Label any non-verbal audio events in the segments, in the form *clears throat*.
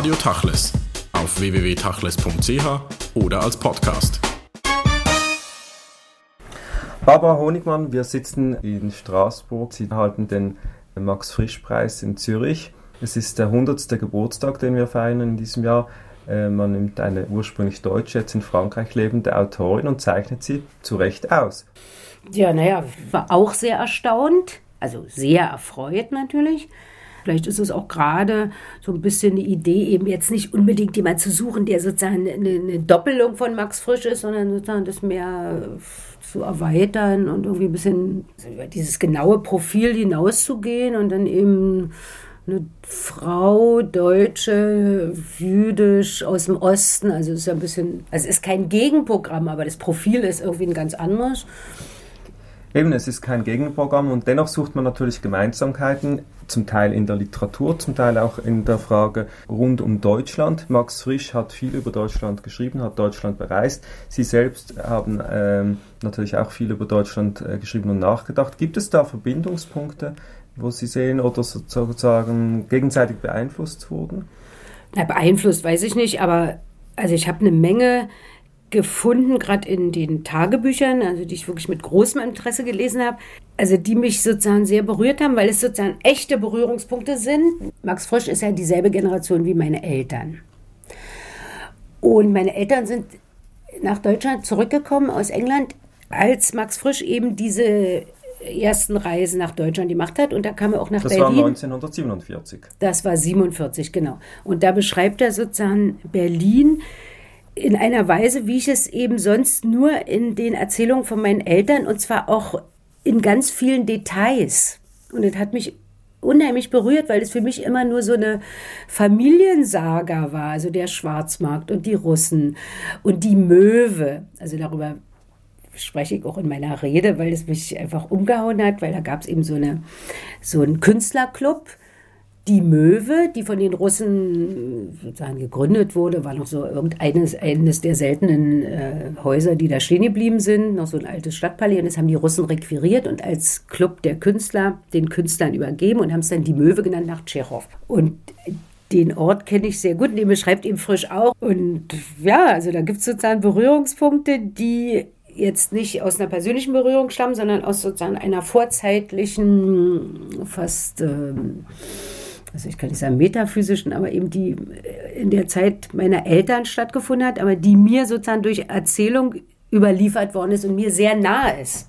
Radio Tachles auf www.tachles.ch oder als Podcast. Barbara Honigmann, wir sitzen in Straßburg. Sie halten den Max-Frisch-Preis in Zürich. Es ist der 100. Geburtstag, den wir feiern in diesem Jahr. Äh, man nimmt eine ursprünglich deutsche, jetzt in Frankreich lebende Autorin und zeichnet sie zu Recht aus. Ja, naja, war auch sehr erstaunt, also sehr erfreut natürlich. Vielleicht ist es auch gerade so ein bisschen eine Idee, eben jetzt nicht unbedingt jemand zu suchen, der sozusagen eine, Doppelung von Max Frisch ist, sondern sozusagen das mehr zu erweitern und irgendwie ein bisschen über dieses genaue Profil hinauszugehen und dann eben eine Frau, Deutsche, jüdisch aus dem Osten. Also es ist ja ein bisschen, also es ist kein Gegenprogramm, aber das Profil ist irgendwie ein ganz anderes. Eben, es ist kein Gegenprogramm und dennoch sucht man natürlich Gemeinsamkeiten, zum Teil in der Literatur, zum Teil auch in der Frage rund um Deutschland. Max Frisch hat viel über Deutschland geschrieben, hat Deutschland bereist. Sie selbst haben ähm, natürlich auch viel über Deutschland äh, geschrieben und nachgedacht. Gibt es da Verbindungspunkte, wo Sie sehen oder sozusagen gegenseitig beeinflusst wurden? Na, beeinflusst weiß ich nicht, aber also ich habe eine Menge gefunden, gerade in den Tagebüchern, also die ich wirklich mit großem Interesse gelesen habe, also die mich sozusagen sehr berührt haben, weil es sozusagen echte Berührungspunkte sind. Max Frisch ist ja dieselbe Generation wie meine Eltern. Und meine Eltern sind nach Deutschland zurückgekommen aus England, als Max Frisch eben diese ersten Reisen nach Deutschland gemacht hat und da kam er auch nach das Berlin. Das war 1947. Das war 47, genau. Und da beschreibt er sozusagen Berlin in einer Weise, wie ich es eben sonst nur in den Erzählungen von meinen Eltern und zwar auch in ganz vielen Details. Und das hat mich unheimlich berührt, weil es für mich immer nur so eine Familiensaga war, also der Schwarzmarkt und die Russen und die Möwe. Also darüber spreche ich auch in meiner Rede, weil es mich einfach umgehauen hat, weil da gab es eben so, eine, so einen Künstlerclub, die Möwe, die von den Russen sozusagen gegründet wurde, war noch so irgendeines eines der seltenen äh, Häuser, die da stehen geblieben sind, noch so ein altes Stadtpalais. Und das haben die Russen requiriert und als Club der Künstler den Künstlern übergeben und haben es dann die Möwe genannt nach Tschechow. Und den Ort kenne ich sehr gut, den beschreibt ihm frisch auch. Und ja, also da gibt es sozusagen Berührungspunkte, die jetzt nicht aus einer persönlichen Berührung stammen, sondern aus sozusagen einer vorzeitlichen, fast, ähm, also ich kann nicht sagen metaphysischen, aber eben die äh, in der Zeit meiner Eltern stattgefunden hat, aber die mir sozusagen durch Erzählung überliefert worden ist und mir sehr nahe ist.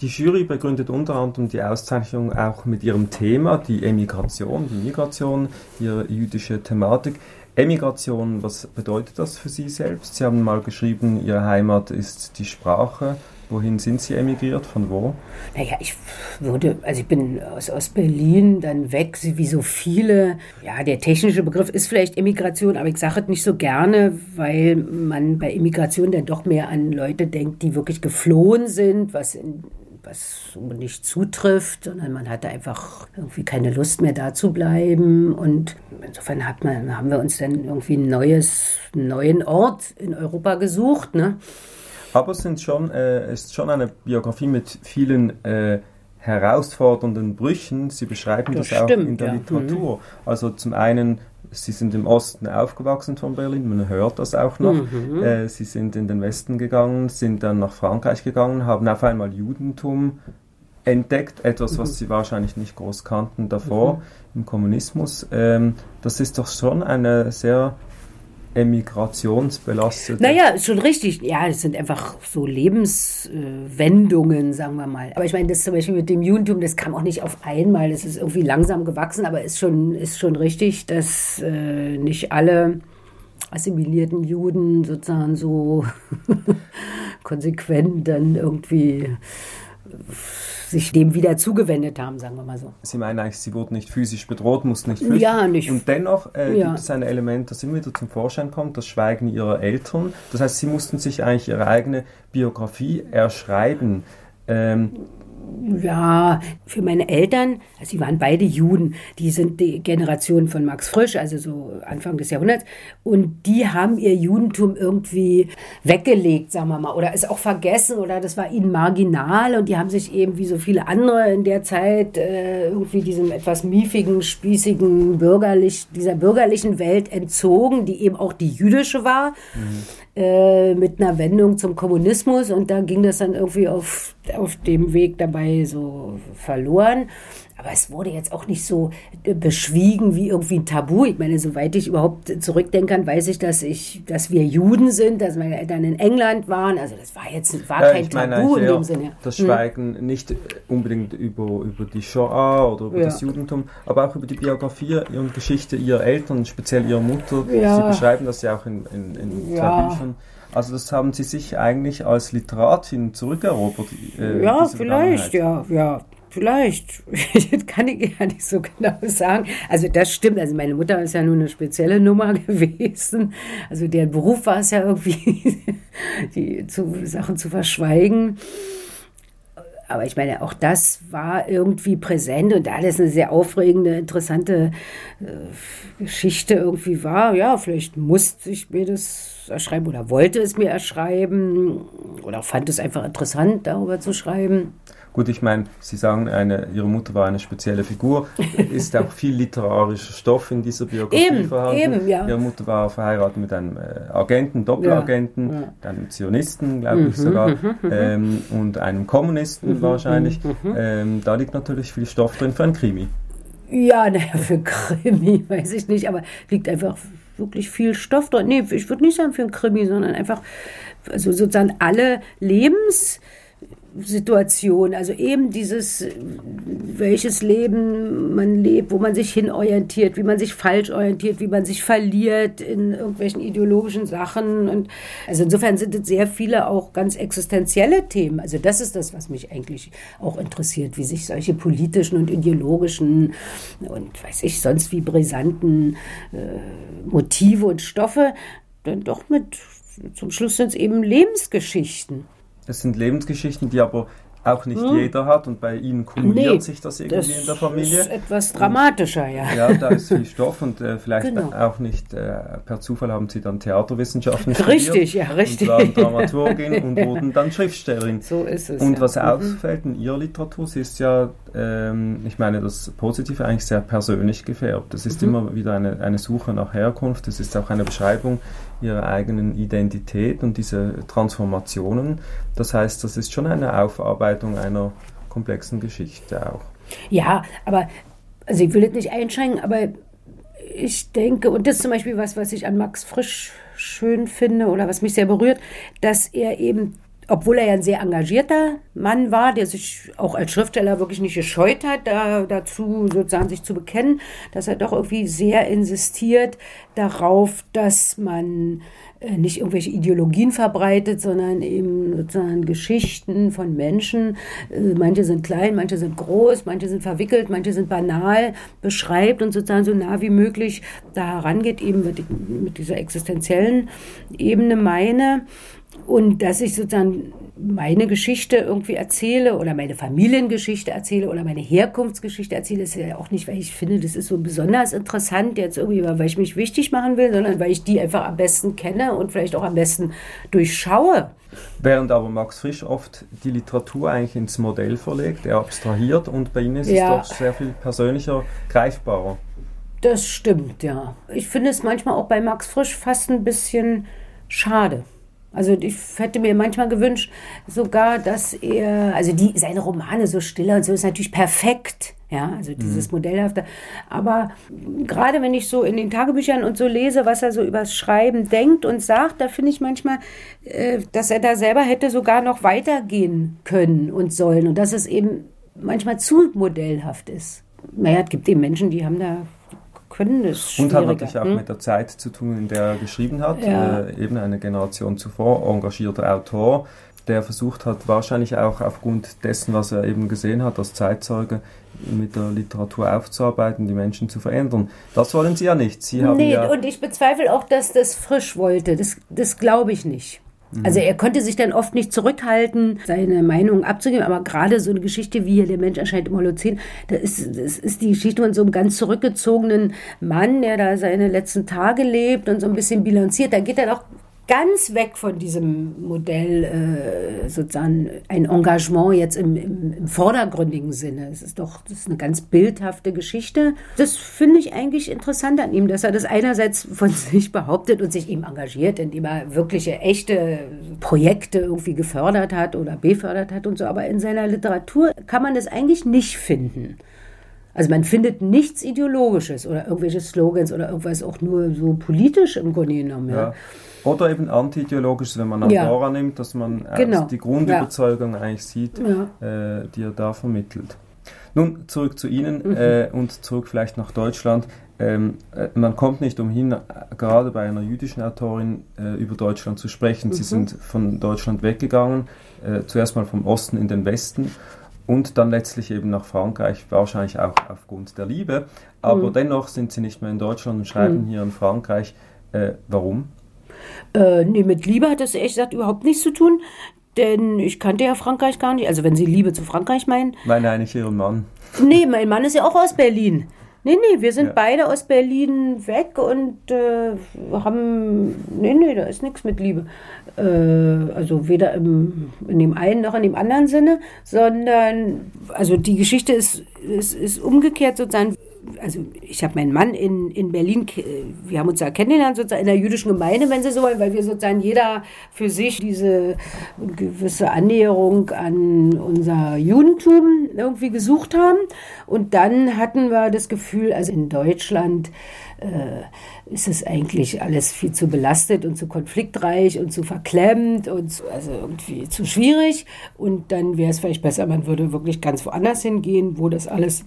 Die Jury begründet unter anderem die Auszeichnung auch mit ihrem Thema, die Emigration, die Migration, ihre jüdische Thematik. Emigration, was bedeutet das für Sie selbst? Sie haben mal geschrieben, Ihre Heimat ist die Sprache. Wohin sind Sie emigriert? Von wo? Naja, ich würde, also ich bin aus, aus Berlin dann weg, wie so viele. Ja, der technische Begriff ist vielleicht Emigration, aber ich sage es nicht so gerne, weil man bei Emigration dann doch mehr an Leute denkt, die wirklich geflohen sind, was in was nicht zutrifft, sondern man hatte einfach irgendwie keine Lust mehr da zu bleiben. Und insofern hat man, haben wir uns dann irgendwie einen neuen Ort in Europa gesucht. Ne? Aber es, sind schon, äh, ist schon eine Biografie mit vielen äh, herausfordernden Brüchen. Sie beschreiben das, das stimmt, auch in der ja. Literatur. Mhm. Also zum einen Sie sind im Osten aufgewachsen von Berlin, man hört das auch noch. Mhm. Äh, sie sind in den Westen gegangen, sind dann nach Frankreich gegangen, haben auf einmal Judentum entdeckt, etwas, was mhm. sie wahrscheinlich nicht groß kannten davor mhm. im Kommunismus. Ähm, das ist doch schon eine sehr emigrationsbelastet. Naja, schon richtig. Ja, es sind einfach so Lebenswendungen, sagen wir mal. Aber ich meine, das zum Beispiel mit dem Judentum, das kam auch nicht auf einmal. Das ist irgendwie langsam gewachsen, aber ist schon, ist schon richtig, dass äh, nicht alle assimilierten Juden sozusagen so *laughs* konsequent dann irgendwie sich dem wieder zugewendet haben, sagen wir mal so. Sie meinen eigentlich, Sie wurden nicht physisch bedroht, mussten nicht flüchten. Ja, nicht. Und dennoch äh, ja. gibt es ein Element, das immer wieder zum Vorschein kommt, das Schweigen Ihrer Eltern. Das heißt, Sie mussten sich eigentlich Ihre eigene Biografie erschreiben. Ähm, Ja, für meine Eltern, also sie waren beide Juden, die sind die Generation von Max Frisch, also so Anfang des Jahrhunderts, und die haben ihr Judentum irgendwie weggelegt, sagen wir mal, oder ist auch vergessen oder das war ihnen marginal und die haben sich eben wie so viele andere in der Zeit äh, irgendwie diesem etwas miefigen, spießigen, bürgerlich, dieser bürgerlichen Welt entzogen, die eben auch die jüdische war. Mhm. Äh, mit einer Wendung zum Kommunismus und da ging das dann irgendwie auf, auf dem Weg dabei so verloren. Aber es wurde jetzt auch nicht so äh, beschwiegen wie irgendwie ein Tabu. Ich meine, soweit ich überhaupt zurückdenken kann, weiß ich, dass ich, dass wir Juden sind, dass meine Eltern in England waren. Also das war jetzt war ja, kein Tabu in dem Sinne. Das hm. Schweigen hm. nicht unbedingt über, über die Shoah oder über ja. das Judentum, aber auch über die Biografie und Geschichte ihrer Eltern, speziell ihrer Mutter. Ja. Sie beschreiben das ja auch in, in, in Büchern. Also das haben Sie sich eigentlich als Literatin zurückerobert? Äh, ja, vielleicht, ja, ja. Vielleicht, *laughs* das kann ich ja nicht so genau sagen. Also das stimmt, also meine Mutter ist ja nur eine spezielle Nummer *laughs* gewesen. Also deren Beruf war es ja irgendwie, *laughs* die zu, Sachen zu verschweigen. Aber ich meine, auch das war irgendwie präsent und das eine sehr aufregende, interessante äh, Geschichte irgendwie war, ja, vielleicht musste ich mir das erschreiben oder wollte es mir erschreiben oder fand es einfach interessant, darüber zu schreiben. Gut, ich meine, Sie sagen, eine, Ihre Mutter war eine spezielle Figur. *laughs* Ist auch viel literarischer Stoff in dieser Biografie eben, vorhanden. Eben, ja. Ihre Mutter war verheiratet mit einem äh, Agenten, Doppelagenten, ja, ja. einem Zionisten, glaube ich mhm, sogar, mhm, mhm, ähm, und einem Kommunisten mhm, wahrscheinlich. Mhm, mhm. Ähm, da liegt natürlich viel Stoff drin für ein Krimi. Ja, naja, für Krimi *laughs* weiß ich nicht, aber liegt einfach wirklich viel Stoff drin. Nee, ich würde nicht sagen für ein Krimi, sondern einfach also sozusagen alle Lebens Situation, also eben dieses, welches Leben man lebt, wo man sich hinorientiert, wie man sich falsch orientiert, wie man sich verliert in irgendwelchen ideologischen Sachen. Und also insofern sind es sehr viele auch ganz existenzielle Themen. Also das ist das, was mich eigentlich auch interessiert, wie sich solche politischen und ideologischen und weiß ich sonst wie brisanten äh, Motive und Stoffe dann doch mit zum Schluss sind es eben Lebensgeschichten. Es sind Lebensgeschichten, die aber auch nicht hm. jeder hat und bei ihnen kumuliert nee, sich das irgendwie das in der Familie. Das ist etwas dramatischer, und, ja. Ja, da ist viel Stoff und äh, vielleicht genau. auch nicht äh, per Zufall haben sie dann Theaterwissenschaften studiert. Richtig, ja, richtig. Und waren Dramaturgin und wurden dann *laughs* Schriftstellerin. So ist es. Und ja. was mhm. auffällt in ihrer Literatur, sie ist ja, ähm, ich meine, das Positive eigentlich sehr persönlich gefärbt. Es ist mhm. immer wieder eine, eine Suche nach Herkunft, es ist auch eine Beschreibung ihrer eigenen Identität und diese Transformationen. Das heißt, das ist schon eine Aufarbeitung einer komplexen Geschichte auch. Ja, aber also ich will jetzt nicht einschränken, aber ich denke, und das ist zum Beispiel was, was ich an Max Frisch schön finde oder was mich sehr berührt, dass er eben obwohl er ja ein sehr engagierter Mann war, der sich auch als Schriftsteller wirklich nicht gescheut hat, da, dazu sozusagen sich zu bekennen, dass er doch irgendwie sehr insistiert darauf, dass man äh, nicht irgendwelche Ideologien verbreitet, sondern eben sozusagen Geschichten von Menschen. Äh, manche sind klein, manche sind groß, manche sind verwickelt, manche sind banal, beschreibt und sozusagen so nah wie möglich da herangeht, eben mit, mit dieser existenziellen Ebene meine. Und dass ich sozusagen meine Geschichte irgendwie erzähle oder meine Familiengeschichte erzähle oder meine Herkunftsgeschichte erzähle, ist ja auch nicht, weil ich finde, das ist so besonders interessant jetzt irgendwie, weil ich mich wichtig machen will, sondern weil ich die einfach am besten kenne und vielleicht auch am besten durchschaue. Während aber Max Frisch oft die Literatur eigentlich ins Modell verlegt, er abstrahiert und bei Ihnen ist ja. es doch sehr viel persönlicher, greifbarer. Das stimmt, ja. Ich finde es manchmal auch bei Max Frisch fast ein bisschen schade. Also ich hätte mir manchmal gewünscht, sogar, dass er, also die, seine Romane so stiller und so ist natürlich perfekt, ja, also dieses mhm. Modellhafte. Aber gerade wenn ich so in den Tagebüchern und so lese, was er so übers Schreiben denkt und sagt, da finde ich manchmal, äh, dass er da selber hätte sogar noch weitergehen können und sollen und dass es eben manchmal zu modellhaft ist. Naja, es gibt eben Menschen, die haben da können es Und hat natürlich auch hm? mit der Zeit zu tun, in der er geschrieben hat. Ja. Äh, eben eine Generation zuvor, engagierter Autor, der versucht hat, wahrscheinlich auch aufgrund dessen, was er eben gesehen hat als Zeitzeuge, mit der Literatur aufzuarbeiten, die Menschen zu verändern. Das wollen Sie ja nicht. Sie haben nee, ja und ich bezweifle auch, dass das frisch wollte. Das, das glaube ich nicht. Mhm. Also er konnte sich dann oft nicht zurückhalten, seine Meinung abzugeben, aber gerade so eine Geschichte wie hier Der Mensch erscheint im Holozän, da ist, das ist die Geschichte von so einem ganz zurückgezogenen Mann, der da seine letzten Tage lebt und so ein bisschen bilanziert. Da geht er auch ganz weg von diesem Modell, äh, sozusagen ein Engagement jetzt im, im, im, vordergründigen Sinne. Es ist doch das ist eine ganz bildhafte Geschichte. Das finde ich eigentlich interessant an ihm, dass er das einerseits von *laughs* sich behauptet und sich eben engagiert, indem er wirkliche, echte Projekte irgendwie gefördert hat oder befördert hat und so. Aber in seiner Literatur kann man das eigentlich nicht finden. Also man findet nichts Ideologisches oder irgendwelche Slogans oder irgendwas auch nur so politisch im Grunde genommen. Ja. ja. Oder eben antiideologisch, wenn man Andorra ja. nimmt, dass man genau. die Grundüberzeugung ja. eigentlich sieht, ja. äh, die er da vermittelt. Nun zurück zu Ihnen mhm. äh, und zurück vielleicht nach Deutschland. Ähm, äh, man kommt nicht umhin, gerade bei einer jüdischen Autorin äh, über Deutschland zu sprechen. Mhm. Sie sind von Deutschland weggegangen, äh, zuerst mal vom Osten in den Westen und dann letztlich eben nach Frankreich, wahrscheinlich auch aufgrund der Liebe. Aber mhm. dennoch sind Sie nicht mehr in Deutschland und schreiben mhm. hier in Frankreich. Warum? Äh, nee, mit Liebe hat das ehrlich gesagt überhaupt nichts zu tun. Denn ich kannte ja Frankreich gar nicht. Also wenn Sie Liebe zu Frankreich meinen. Nein, nein, nicht Ihren Mann. Nee, mein Mann ist ja auch aus Berlin. Nee, nee, wir sind ja. beide aus Berlin weg und äh, haben. Nee, nee, da ist nichts mit Liebe. Äh, also weder im, in dem einen noch in dem anderen Sinne, sondern. Also die Geschichte ist, ist, ist umgekehrt sozusagen also ich habe meinen Mann in, in Berlin, wir haben uns da kennengelernt, sozusagen in der jüdischen Gemeinde, wenn Sie so wollen, weil wir sozusagen jeder für sich diese gewisse Annäherung an unser Judentum irgendwie gesucht haben. Und dann hatten wir das Gefühl, also in Deutschland äh, ist es eigentlich alles viel zu belastet und zu konfliktreich und zu verklemmt und zu, also irgendwie zu schwierig. Und dann wäre es vielleicht besser, man würde wirklich ganz woanders hingehen, wo das alles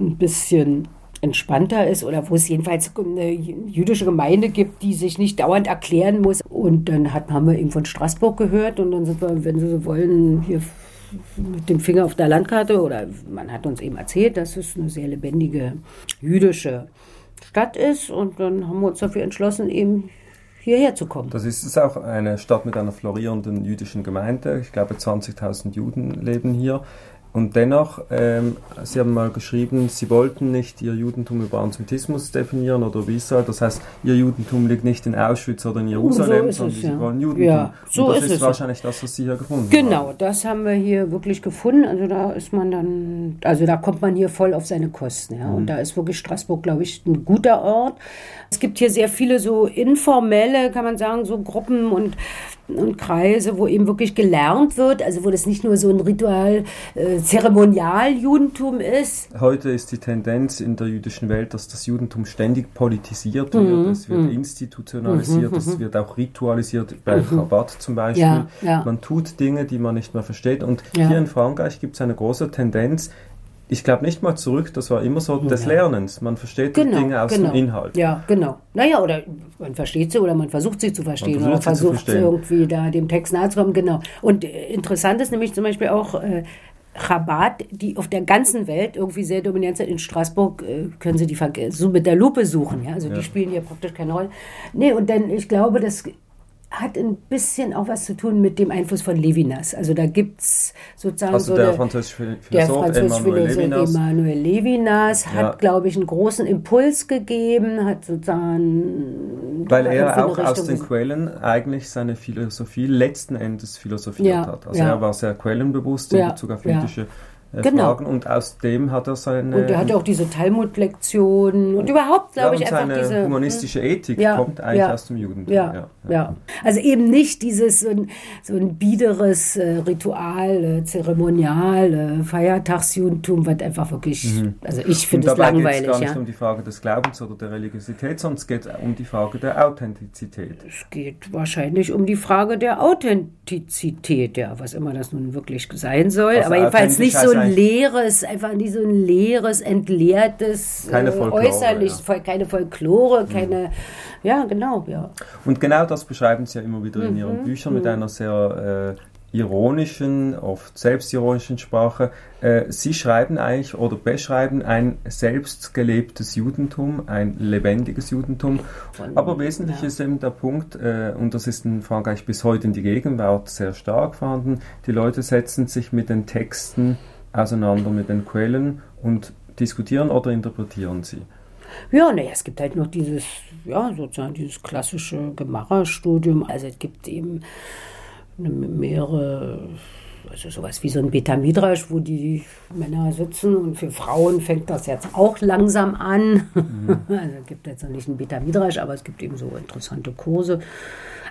ein bisschen entspannter ist oder wo es jedenfalls eine jüdische Gemeinde gibt, die sich nicht dauernd erklären muss. Und dann hat, haben wir eben von Straßburg gehört und dann sind wir, wenn Sie so wollen, hier mit dem Finger auf der Landkarte oder man hat uns eben erzählt, dass es eine sehr lebendige jüdische Stadt ist und dann haben wir uns dafür entschlossen, eben hierher zu kommen. Das ist auch eine Stadt mit einer florierenden jüdischen Gemeinde. Ich glaube, 20.000 Juden leben hier. Und dennoch, ähm, Sie haben mal geschrieben, Sie wollten nicht Ihr Judentum über Antisemitismus definieren oder wie soll. Das heißt, Ihr Judentum liegt nicht in Auschwitz oder in Jerusalem, so sondern es, Sie ja. wollen Judentum. Ja, so Und das ist, ist wahrscheinlich das, was Sie hier gefunden genau, haben. Genau, das haben wir hier wirklich gefunden. Also da ist man dann, also da kommt man hier voll auf seine Kosten. Ja. Mhm. Und da ist wirklich Straßburg, glaube ich, ein guter Ort. Es gibt hier sehr viele so informelle, kann man sagen, so Gruppen und und Kreise, wo eben wirklich gelernt wird, also wo das nicht nur so ein Ritual, äh, Zeremonial-Judentum ist. Heute ist die Tendenz in der jüdischen Welt, dass das Judentum ständig politisiert wird, mhm. es wird mhm. institutionalisiert, mhm. es wird auch ritualisiert, bei mhm. Chabad zum Beispiel. Ja, ja. Man tut Dinge, die man nicht mehr versteht. Und ja. hier in Frankreich gibt es eine große Tendenz, ich glaube nicht mal zurück, das war immer so des Lernens. Man versteht genau, die Dinge aus genau. dem Inhalt. Ja, genau. Naja, oder man versteht sie oder man versucht sie zu verstehen man versucht oder versucht sie irgendwie da dem Text nahe zu kommen. Genau. Und äh, interessant ist nämlich zum Beispiel auch äh, Chabad, die auf der ganzen Welt irgendwie sehr dominant sind. In Straßburg äh, können Sie die so mit der Lupe suchen. Ja? Also ja. die spielen hier praktisch keine Rolle. Nee, und dann, ich glaube, das hat ein bisschen auch was zu tun mit dem Einfluss von Levinas. Also da gibt es sozusagen also so der französische Philosoph, der Emmanuel Levinas, Emmanuel Levinas hat, ja. glaube ich, einen großen Impuls gegeben, hat sozusagen... Weil er auch aus den Quellen eigentlich seine Philosophie letzten Endes philosophiert ja, hat. Also ja. er war sehr quellenbewusst in Bezug auf jüdische äh, genau. Fragen und aus dem hat er seine... Und er hatte auch diese Talmud-Lektionen und überhaupt, glaube ja, ich, einfach seine diese... humanistische Ethik ja, kommt eigentlich ja, aus dem Judentum. Ja, ja, Also eben nicht dieses so ein, so ein biederes äh, Ritual, äh, Zeremonial, äh, Feiertagsjudentum, was einfach wirklich... Mhm. Also ich finde es langweilig. Es geht gar nicht um die Frage des Glaubens oder der Religiosität, sondern es geht um die Frage der Authentizität. Es geht wahrscheinlich um die Frage der Authentizität, ja, was immer das nun wirklich sein soll. Also aber jedenfalls nicht so ein leeres, einfach nicht so ein leeres, entleertes, keine äh, Folklore, äußerlich, ja. keine Folklore, mhm. keine, ja, genau, ja. Und genau das beschreiben Sie ja immer wieder in Ihren mhm. Büchern mit mhm. einer sehr äh, ironischen, oft selbstironischen Sprache. Äh, Sie schreiben eigentlich oder beschreiben ein selbst gelebtes Judentum, ein lebendiges Judentum. Aber wesentlich ja. ist eben der Punkt, äh, und das ist in Frankreich bis heute in die Gegenwart sehr stark vorhanden, die Leute setzen sich mit den Texten auseinander, mit den Quellen und diskutieren oder interpretieren sie. Ja, naja, es gibt halt noch dieses, ja, sozusagen dieses klassische Gemara-Studium. Also es gibt eben mehrere, also sowas wie so ein Betamidrash, wo die Männer sitzen und für Frauen fängt das jetzt auch langsam an. Mhm. *laughs* Also es gibt jetzt noch nicht ein Betamidrash, aber es gibt eben so interessante Kurse.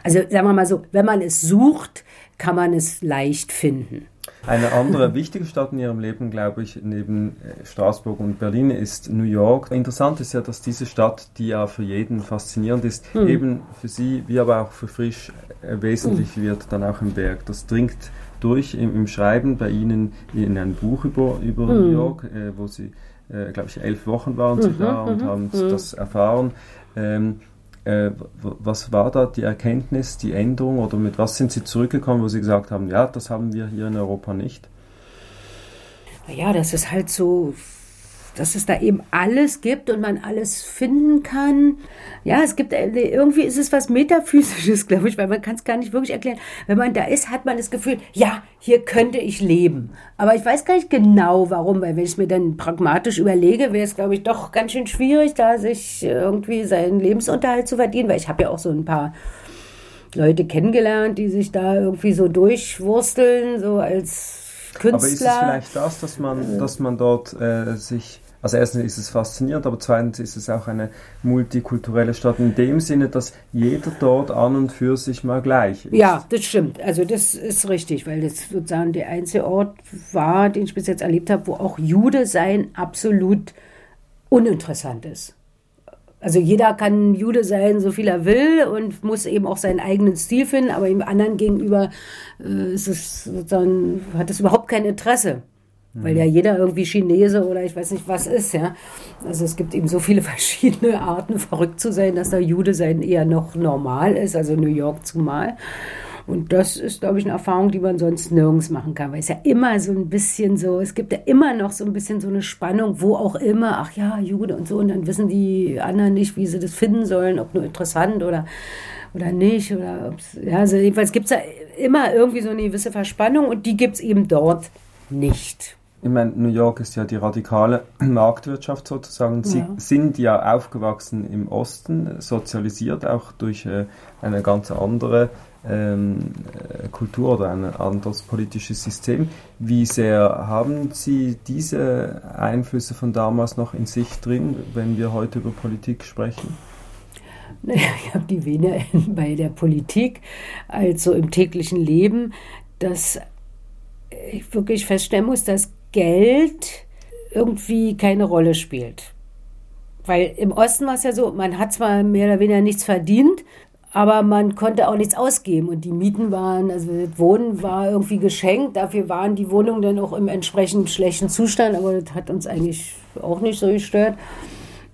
Also sagen wir mal so, wenn man es sucht, kann man es leicht finden. Eine andere wichtige Stadt in ihrem Leben, glaube ich, neben äh, Straßburg und Berlin ist New York. Interessant ist ja, dass diese Stadt, die ja für jeden faszinierend ist, mhm. eben für sie, wie aber auch für Frisch, äh, wesentlich mhm. wird dann auch im Berg. Das dringt durch im, im, Schreiben bei Ihnen in ein Buch über, über mhm. New York, äh, wo Sie, äh, glaube ich, elf Wochen waren Sie mhm, da und mhm, haben mhm. das erfahren. Ähm, äh, was war da die Erkenntnis, die Änderung oder mit was sind Sie zurückgekommen, wo Sie gesagt haben, ja, das haben wir hier in Europa nicht? Ja, das ist halt so dass es da eben alles gibt und man alles finden kann. Ja, es gibt, irgendwie ist es was Metaphysisches, *laughs* glaube ich, weil man kann es gar nicht wirklich erklären. Wenn man da ist, hat man das Gefühl, ja, hier könnte ich leben. Aber ich weiß gar nicht genau, warum, weil wenn ich es mir dann pragmatisch überlege, wäre es, glaube ich, doch ganz schön schwierig, da sich irgendwie seinen Lebensunterhalt zu verdienen, weil ich habe ja auch so ein paar Leute kennengelernt, die sich da irgendwie so durchwursteln, so als Künstler. Aber ist es vielleicht das, dass man, dass man dort äh, sich also erstens ist es faszinierend, aber zweitens ist es auch eine multikulturelle Stadt in dem Sinne, dass jeder dort an und für sich mal gleich ist. Ja, das stimmt. Also das ist richtig, weil das sozusagen der einzige Ort war, den ich bis jetzt erlebt habe, wo auch Jude sein absolut uninteressant ist. Also jeder kann Jude sein, so viel er will und muss eben auch seinen eigenen Stil finden, aber im anderen gegenüber äh, ist es sozusagen, hat es überhaupt kein Interesse weil ja jeder irgendwie Chinese oder ich weiß nicht was ist, ja. Also es gibt eben so viele *laughs* verschiedene Arten, verrückt zu sein, dass da Jude sein eher noch normal ist, also New York zumal. Und das ist, glaube ich, eine Erfahrung, die man sonst nirgends machen kann, weil es ja immer so ein bisschen so, es gibt ja immer noch so ein bisschen so eine Spannung, wo auch immer, ach ja, Jude und so, und dann wissen die anderen nicht, wie sie das finden sollen, ob nur interessant oder, oder nicht, oder ja, also jedenfalls gibt es ja immer irgendwie so eine gewisse Verspannung und die gibt es eben dort nicht ich meine, New York ist ja die radikale *clears throat* Marktwirtschaft sozusagen. Sie ja. sind ja aufgewachsen im Osten, sozialisiert auch durch äh, eine ganz andere ähm, äh, Kultur oder ein anderes politisches System. Wie sehr haben Sie diese Einflüsse von damals noch in sich drin, wenn wir heute über Politik sprechen? *laughs* Naja, ich habe die weniger *laughs* bei der Politik als so im täglichen Leben, dass ich wirklich feststellen muss, dass Geld irgendwie keine Rolle spielt. Weil im Osten war es ja so, man hat zwar mehr oder weniger nichts verdient, aber man konnte auch nichts ausgeben und die Mieten waren, also das Wohnen war irgendwie geschenkt, dafür waren die Wohnungen dann auch im entsprechend schlechten Zustand, aber das hat uns eigentlich auch nicht so gestört.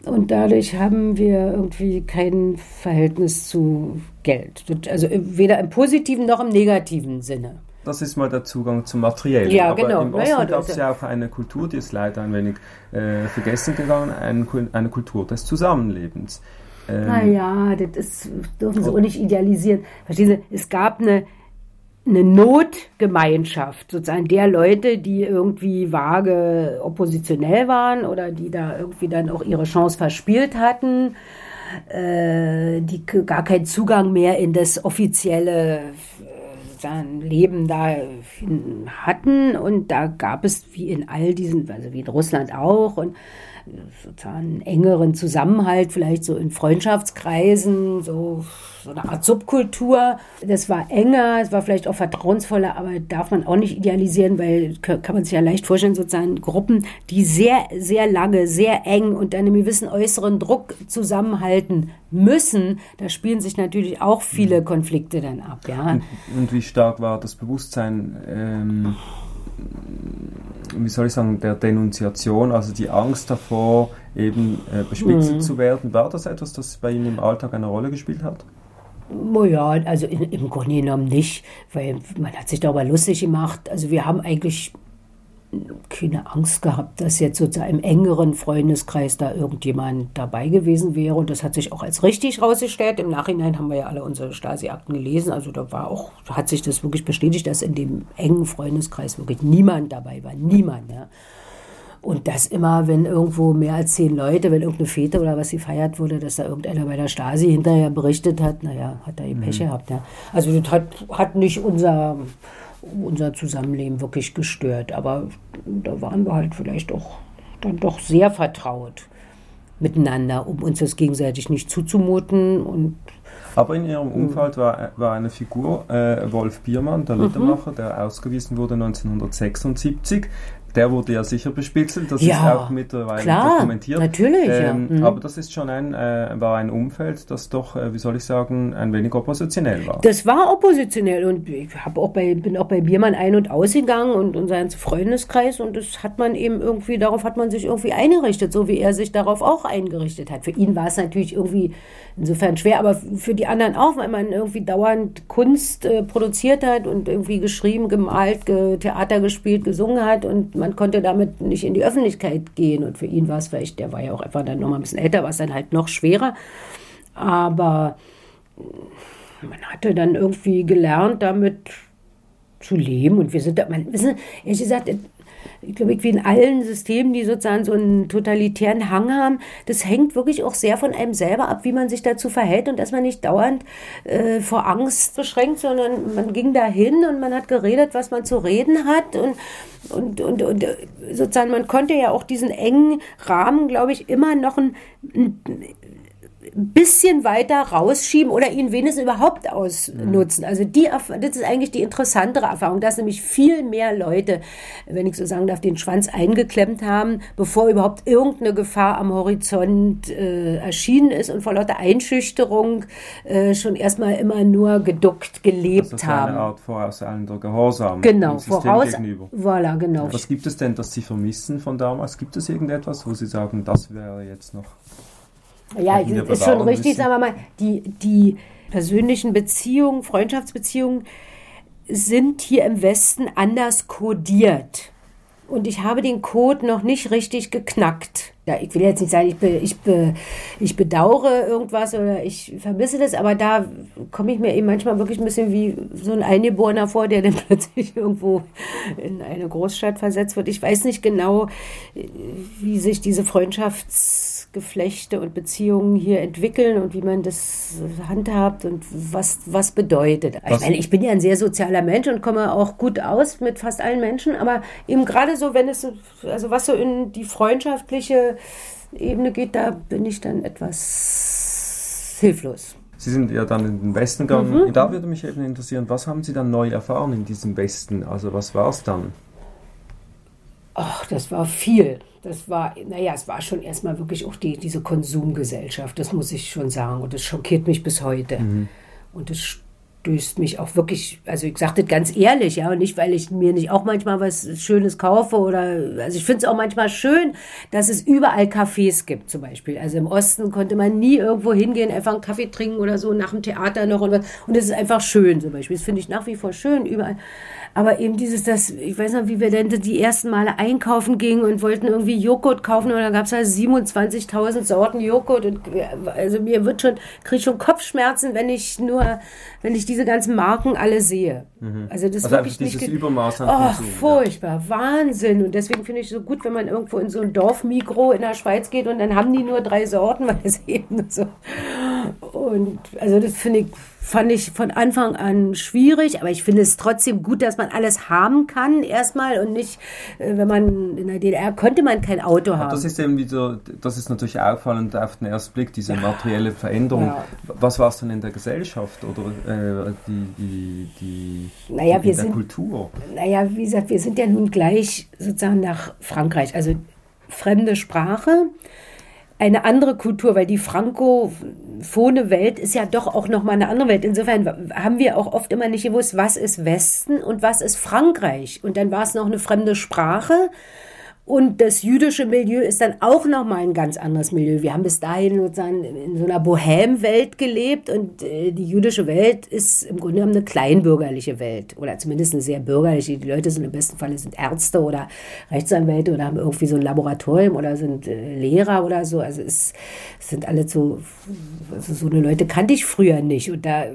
Und dadurch haben wir irgendwie kein Verhältnis zu Geld. Also weder im positiven noch im negativen Sinne. Das ist mal der Zugang zum Materiellen. Ja, Aber genau. im Osten ja, gab es ja auch eine Kultur, die ist leider ein wenig äh, vergessen gegangen, eine, eine Kultur des Zusammenlebens. Ähm, naja, das ist, dürfen Sie auch nicht idealisieren. Verstehen Sie, es gab eine, eine Notgemeinschaft, sozusagen der Leute, die irgendwie vage oppositionell waren oder die da irgendwie dann auch ihre Chance verspielt hatten, äh, die gar keinen Zugang mehr in das offizielle sein Leben da hatten. Und da gab es wie in all diesen, also wie in Russland auch, und sozusagen engeren Zusammenhalt, vielleicht so in Freundschaftskreisen, so, so eine Art Subkultur. Das war enger, es war vielleicht auch vertrauensvoller, aber darf man auch nicht idealisieren, weil kann man sich ja leicht vorstellen, sozusagen Gruppen, die sehr, sehr lange, sehr eng und einem gewissen äußeren Druck zusammenhalten müssen, da spielen sich natürlich auch viele Konflikte dann ab. Ja. Und, und wie stark war das Bewusstsein? Ähm wie soll ich sagen, der Denunziation, also die Angst davor, eben äh, bespitzelt mhm. zu werden. War das etwas, das bei Ihnen im Alltag eine Rolle gespielt hat? Naja, also in, im Grunde genommen nicht, weil man hat sich darüber lustig gemacht. Also wir haben eigentlich keine Angst gehabt, dass jetzt sozusagen im engeren Freundeskreis da irgendjemand dabei gewesen wäre. Und das hat sich auch als richtig rausgestellt. Im Nachhinein haben wir ja alle unsere Stasi-Akten gelesen. Also da war auch, hat sich das wirklich bestätigt, dass in dem engen Freundeskreis wirklich niemand dabei war. Niemand, ja. Und das immer, wenn irgendwo mehr als zehn Leute, wenn irgendeine Fete oder was gefeiert wurde, dass da irgendeiner bei der Stasi hinterher berichtet hat, naja, hat er eben Pech mhm. gehabt. Ja. Also das hat, hat nicht unser unser Zusammenleben wirklich gestört. Aber da waren wir halt vielleicht auch dann doch sehr vertraut miteinander, um uns das gegenseitig nicht zuzumuten. Und aber in Ihrem Umfeld war, war eine Figur, äh, Wolf Biermann, der mhm. Liedermacher, mhm. der ausgewiesen wurde 1976 der wurde ja sicher bespitzelt, das ja, ist auch mittlerweile klar, dokumentiert. Natürlich, ähm, ja. mhm. Aber das ist schon ein, äh, war ein Umfeld, das doch, äh, wie soll ich sagen, ein wenig oppositionell war. Das war oppositionell und ich auch bei, bin auch bei Biermann ein- und ausgegangen und unser Freundeskreis und das hat man eben irgendwie, darauf hat man sich irgendwie eingerichtet, so wie er sich darauf auch eingerichtet hat. Für ihn war es natürlich irgendwie insofern schwer, aber für die anderen auch, weil man irgendwie dauernd Kunst äh, produziert hat und irgendwie geschrieben, gemalt, ge Theater gespielt, gesungen hat und man konnte damit nicht in die Öffentlichkeit gehen. Und für ihn war es vielleicht, der war ja auch einfach dann noch mal ein bisschen älter, war es dann halt noch schwerer. Aber man hatte dann irgendwie gelernt, damit zu leben. Und wir sind da, man, wissen, ehrlich gesagt, ich glaube, wie in allen Systemen, die sozusagen so einen totalitären Hang haben, das hängt wirklich auch sehr von einem selber ab, wie man sich dazu verhält und dass man nicht dauernd äh, vor Angst beschränkt, sondern man ging dahin und man hat geredet, was man zu reden hat und und, und, und äh, sozusagen, man konnte ja auch diesen engen Rahmen, glaube ich, immer noch ein, ein bisschen weiter rausschieben oder ihn wenigstens überhaupt ausnutzen. Also die, das ist eigentlich die interessantere Erfahrung, dass nämlich viel mehr Leute, wenn ich so sagen darf, den Schwanz eingeklemmt haben, bevor überhaupt irgendeine Gefahr am Horizont äh, erschienen ist und vor lauter Einschüchterung äh, schon erstmal immer nur geduckt gelebt also haben. Eine Art vorauseilender Gehorsam. Genau, voraus. Gegenüber. Voilà, genau. Was gibt es denn, das Sie vermissen von damals? Gibt es irgendetwas, wo Sie sagen, das wäre jetzt noch ja, ist schon richtig, sagen wir mal, die, die persönlichen Beziehungen, Freundschaftsbeziehungen sind hier im Westen anders kodiert. Und ich habe den Code noch nicht richtig geknackt. Ja, ich will jetzt nicht sagen, ich, be, ich, be, ich bedauere irgendwas oder ich vermisse das, aber da komme ich mir eben manchmal wirklich ein bisschen wie so ein Eingeborener vor, der dann *laughs* plötzlich irgendwo in eine Großstadt versetzt wird. Ich weiß nicht genau, wie sich diese Freundschafts Geflechte und Beziehungen hier entwickeln und wie man das handhabt und was, was bedeutet. Was? Ich meine, ich bin ja ein sehr sozialer Mensch und komme auch gut aus mit fast allen Menschen, aber eben gerade so, wenn es, also was so in die freundschaftliche Ebene geht, da bin ich dann etwas hilflos. Sie sind ja dann in den Westen gegangen. Mhm. Da würde mich eben interessieren, was haben Sie dann neu erfahren in diesem Westen? Also was war es dann? Ach, das war viel das war, naja, es war schon erstmal wirklich auch die, diese Konsumgesellschaft, das muss ich schon sagen. Und das schockiert mich bis heute. Mhm. Und das stößt mich auch wirklich, also ich sage das ganz ehrlich, ja, und nicht, weil ich mir nicht auch manchmal was Schönes kaufe oder, also ich finde es auch manchmal schön, dass es überall Cafés gibt, zum Beispiel. Also im Osten konnte man nie irgendwo hingehen, einfach einen Kaffee trinken oder so, nach dem Theater noch und was. Und es ist einfach schön, zum Beispiel. Das finde ich nach wie vor schön, überall. Aber eben dieses, das, ich weiß noch, wie wir denn die ersten Male einkaufen gingen und wollten irgendwie Joghurt kaufen und da gab es halt 27.000 Sorten Joghurt und also mir wird schon, kriege ich schon Kopfschmerzen, wenn ich nur, wenn ich diese ganzen Marken alle sehe. Mhm. Also das also wirklich dieses nicht Übermaß an Ach, Konsum, furchtbar, ja. Wahnsinn. Und deswegen finde ich so gut, wenn man irgendwo in so ein Dorfmikro in der Schweiz geht und dann haben die nur drei Sorten, *laughs* weil es eben so. Und also das finde ich fand ich von Anfang an schwierig, aber ich finde es trotzdem gut, dass man alles haben kann erstmal und nicht, äh, wenn man in der DDR konnte man kein Auto haben. Das ist eben wieder, das ist natürlich auffallend auf den ersten Blick, diese materielle Veränderung. Ja. Was war es denn in der Gesellschaft oder äh, die, die, die, naja, die wir sind, Kultur? Naja, wie gesagt, wir sind ja nun gleich sozusagen nach Frankreich, also fremde Sprache eine andere Kultur, weil die frankophone Welt ist ja doch auch nochmal eine andere Welt. Insofern haben wir auch oft immer nicht gewusst, was ist Westen und was ist Frankreich. Und dann war es noch eine fremde Sprache. Und das jüdische Milieu ist dann auch nochmal ein ganz anderes Milieu. Wir haben bis dahin sozusagen in so einer Bohème-Welt gelebt und äh, die jüdische Welt ist im Grunde genommen eine kleinbürgerliche Welt oder zumindest eine sehr bürgerliche. Die Leute sind im besten Falle sind Ärzte oder Rechtsanwälte oder haben irgendwie so ein Laboratorium oder sind äh, Lehrer oder so. Also es, sind alle so, also so eine Leute kannte ich früher nicht und da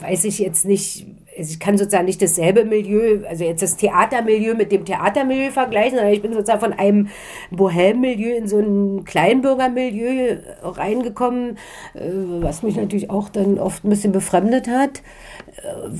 weiß ich jetzt nicht, ich kann sozusagen nicht dasselbe Milieu, also jetzt das Theatermilieu mit dem Theatermilieu vergleichen, sondern ich bin sozusagen von einem Bohème-Milieu in so ein Kleinbürgermilieu reingekommen, äh, was mich natürlich auch dann oft ein bisschen befremdet hat, äh,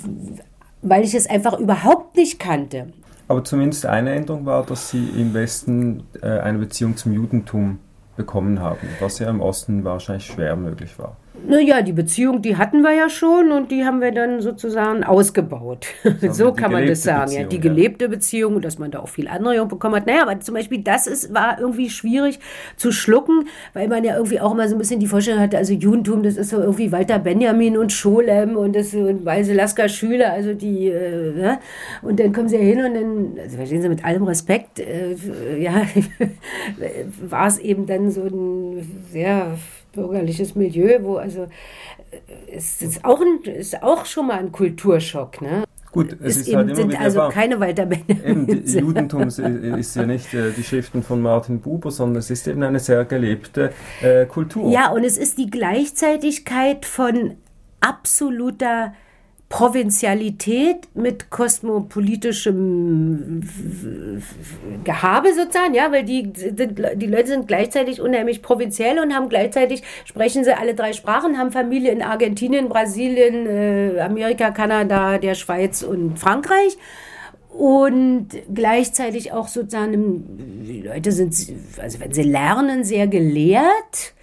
weil ich es einfach überhaupt nicht kannte. Aber zumindest eine Änderung war, dass Sie im Westen äh, eine Beziehung zum Judentum bekommen haben, was ja im Osten wahrscheinlich schwer möglich war. Naja, die Beziehung, die hatten wir ja schon und die haben wir dann sozusagen ausgebaut. *laughs* so kann man das sagen. Beziehung, ja, die gelebte ja. Beziehung und dass man da auch viel Anregung bekommen hat. Naja, aber zum Beispiel das ist, war irgendwie schwierig zu schlucken, weil man ja irgendwie auch immer so ein bisschen die Vorstellung hatte, also Judentum, das ist so irgendwie Walter Benjamin und Scholem und das und Weise Lasker Schüler, also die, äh, ne? und dann kommen sie ja hin und dann, also verstehen Sie, mit allem Respekt, äh, ja, *laughs* war es eben dann so ein sehr bürgerliches Milieu, wo also äh, es ist auch, ein, ist auch schon mal ein Kulturschock. Ne? Gut, es ist, ist halt immer sind also wahr. keine Walter Benjamin. *laughs* Judentum ist ja nicht äh, die Schriften von Martin Buber, sondern es ist eben eine sehr gelebte äh, Kultur. Ja, und es ist die Gleichzeitigkeit von absoluter Provinzialität mit kosmopolitischem Gehabe sozusagen, ja, weil die, die Leute sind gleichzeitig unheimlich provinziell und haben gleichzeitig, sprechen sie alle drei Sprachen, haben Familie in Argentinien, Brasilien, äh, Amerika, Kanada, der Schweiz und Frankreich und gleichzeitig auch sozusagen, die Leute sind, also wenn sie lernen, sehr gelehrt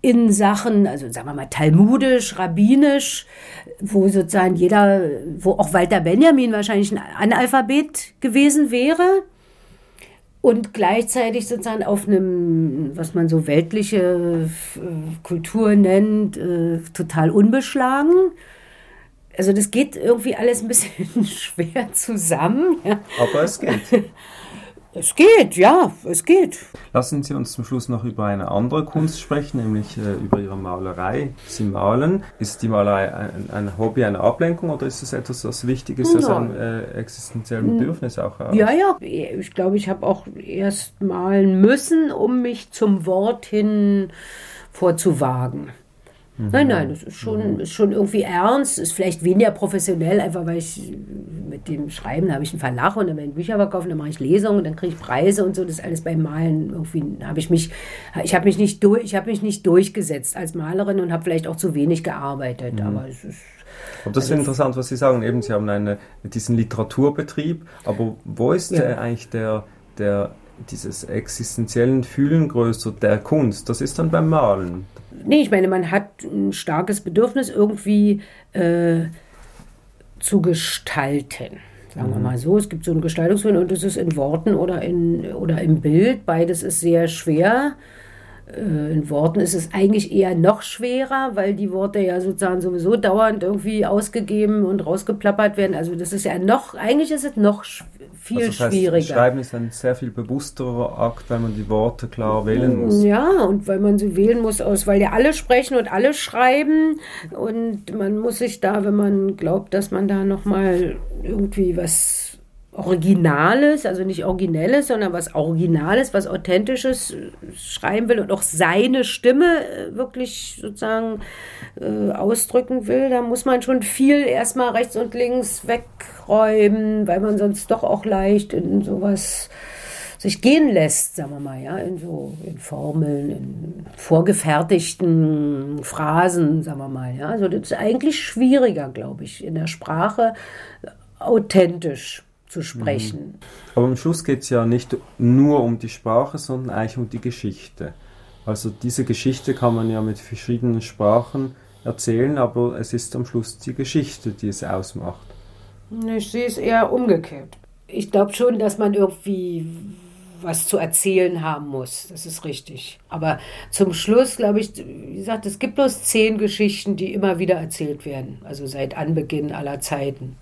in Sachen, also sagen wir mal talmudisch, rabbinisch, wo sozusagen jeder, wo auch Walter Benjamin wahrscheinlich ein Analphabet gewesen wäre und gleichzeitig sozusagen auf einem, was man so weltliche äh, Kultur nennt, äh, total unbeschlagen. Also das geht irgendwie alles ein bisschen *laughs* schwer zusammen. Ja. Aber es geht. *laughs* Es geht, ja, es geht. Lassen Sie uns zum Schluss noch über eine andere Kunst sprechen, nämlich äh, über Ihre Malerei. Sie malen. Ist die Malerei ein, ein, Hobby, eine Ablenkung oder ist es etwas, was wichtig ist, das ein äh, existenzielles Bedürfnis auch hat? Ja, ja. Ich glaube, ich habe auch erst malen müssen, um mich zum Wort hin vorzuwagen. Mhm. Nein, nein, das ist schon, mhm. ist schon irgendwie ernst, ist vielleicht weniger professionell, einfach weil ich mit dem Schreiben, da habe ich einen Verlag und dann werde ich Bücher verkaufen, dann mache ich Lesungen, dann kriege ich Preise und so, das ist alles beim Malen irgendwie, habe ich mich, ich habe mich nicht durch, ich habe mich nicht durchgesetzt als Malerin und habe vielleicht auch zu wenig gearbeitet, mhm. aber es ist und das ist also interessant, was Sie sagen. Eben, Sie haben eine, diesen Literaturbetrieb, aber wo ist ja. der, eigentlich der, der, dieses existenziellen Fühlen größer der Kunst? Das ist dann beim Malen. Nee, ich meine, man hat ein starkes Bedürfnis, irgendwie äh, zu gestalten. Sagen wir mhm. mal so. Es gibt so einen Gestaltungswillen und es ist in Worten oder, in, oder im Bild. Beides ist sehr schwer. Äh, in Worten ist es eigentlich eher noch schwerer, weil die Worte ja sozusagen sowieso dauernd irgendwie ausgegeben und rausgeplappert werden. Also das ist ja noch, eigentlich ist es noch viel also das heißt, schwieriger. Schreiben ist ein sehr viel bewussterer Akt, weil man die Worte klar wählen muss. Ja, und weil man sie wählen muss aus, weil ja alle sprechen und alle schreiben und man muss sich da, wenn man glaubt, dass man da nochmal irgendwie was Originales, also nicht Originelles, sondern was Originales, was Authentisches schreiben will und auch seine Stimme äh, wirklich sozusagen äh, ausdrücken will, da muss man schon viel erstmal rechts und links wegräumen, weil man sonst doch auch leicht in sowas sich gehen lässt, sagen wir mal, ja, in so in Formeln, in vorgefertigten Phrasen, sagen wir mal, ja. Also das ist eigentlich schwieriger, glaube ich, in der Sprache authentisch zu sprechen. Mhm. Aber am Schluss geht es ja nicht nur um die Sprache, sondern eigentlich um die Geschichte. Also diese Geschichte kann man ja mit verschiedenen Sprachen erzählen, aber es ist am Schluss die Geschichte, die es ausmacht. Ich sehe es eher umgekehrt. Ich glaube schon, dass man irgendwie was zu erzählen haben muss. Das ist richtig. Aber zum Schluss, glaube ich, wie gesagt, es gibt bloß zehn Geschichten, die immer wieder erzählt werden. Also seit Anbeginn aller Zeiten.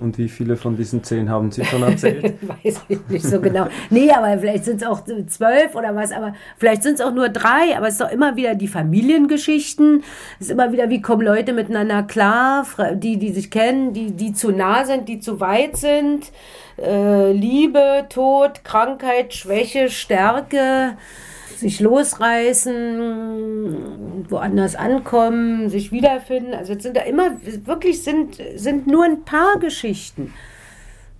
Und wie viele von diesen zehn haben Sie schon erzählt? *laughs* Weiß ich nicht so genau. Nee, aber vielleicht sind es auch zwölf oder was, aber vielleicht sind es auch nur drei, aber es ist doch immer wieder die Familiengeschichten. Es ist immer wieder, wie kommen Leute miteinander klar, die, die sich kennen, die, die zu nah sind, die zu weit sind. Äh, Liebe, Tod, Krankheit, Schwäche, Stärke sich losreißen, woanders ankommen, sich wiederfinden. Also es sind da immer, wirklich sind, sind nur ein paar Geschichten.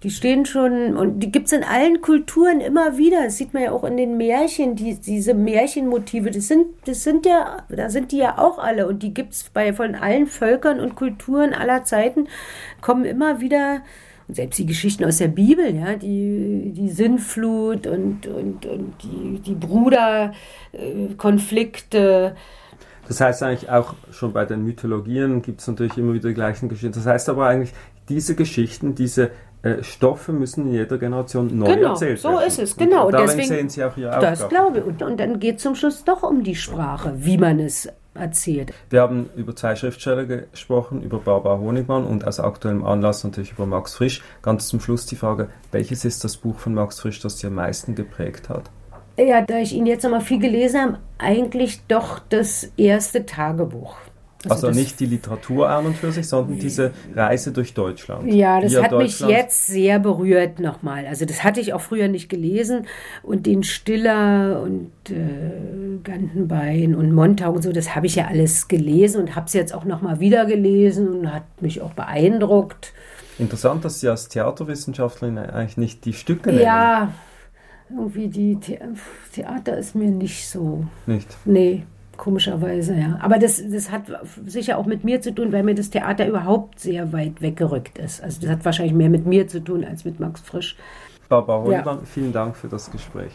Die stehen schon, und die gibt es in allen Kulturen immer wieder. Das sieht man ja auch in den Märchen, die, diese Märchenmotive, das sind, das sind ja, da sind die ja auch alle. Und die gibt es von allen Völkern und Kulturen aller Zeiten, kommen immer wieder und selbst die Geschichten aus der Bibel, ja, die, die Sinnflut und, und, und die, die Bruderkonflikte. Das heißt eigentlich auch schon bei den Mythologien gibt es natürlich immer wieder die gleichen Geschichten. Das heißt aber eigentlich, diese Geschichten, diese äh, Stoffe müssen in jeder Generation neu genau, erzählt werden. So ist es, genau. Und, und deswegen, sehen Sie auch Ihre Aufgabe. Das glaube ich. Und, und dann geht es zum Schluss doch um die Sprache, wie man es erzählt. Wir haben über zwei Schriftsteller gesprochen, über Barbara Honigmann und aus aktuellem Anlass natürlich über Max Frisch. Ganz zum Schluss die Frage, welches ist das Buch von Max Frisch, das Sie am meisten geprägt hat? Ja, da ich ihn jetzt nochmal viel gelesen habe, eigentlich doch das erste Tagebuch. Also, also nicht die Literatur an und für sich, sondern diese Reise durch Deutschland. Ja, das hat mich jetzt sehr berührt nochmal. Also das hatte ich auch früher nicht gelesen. Und den Stiller und äh, Gantenbein und Montag und so, das habe ich ja alles gelesen und habe es jetzt auch nochmal wieder gelesen und hat mich auch beeindruckt. Interessant, dass Sie als Theaterwissenschaftlerin eigentlich nicht die Stücke nennen. Ja, irgendwie die The Theater ist mir nicht so. Nicht? Nee. Komischerweise, ja. Aber das, das hat sicher auch mit mir zu tun, weil mir das Theater überhaupt sehr weit weggerückt ist. Also das hat wahrscheinlich mehr mit mir zu tun als mit Max Frisch. Barbara Holmann, ja. vielen Dank für das Gespräch.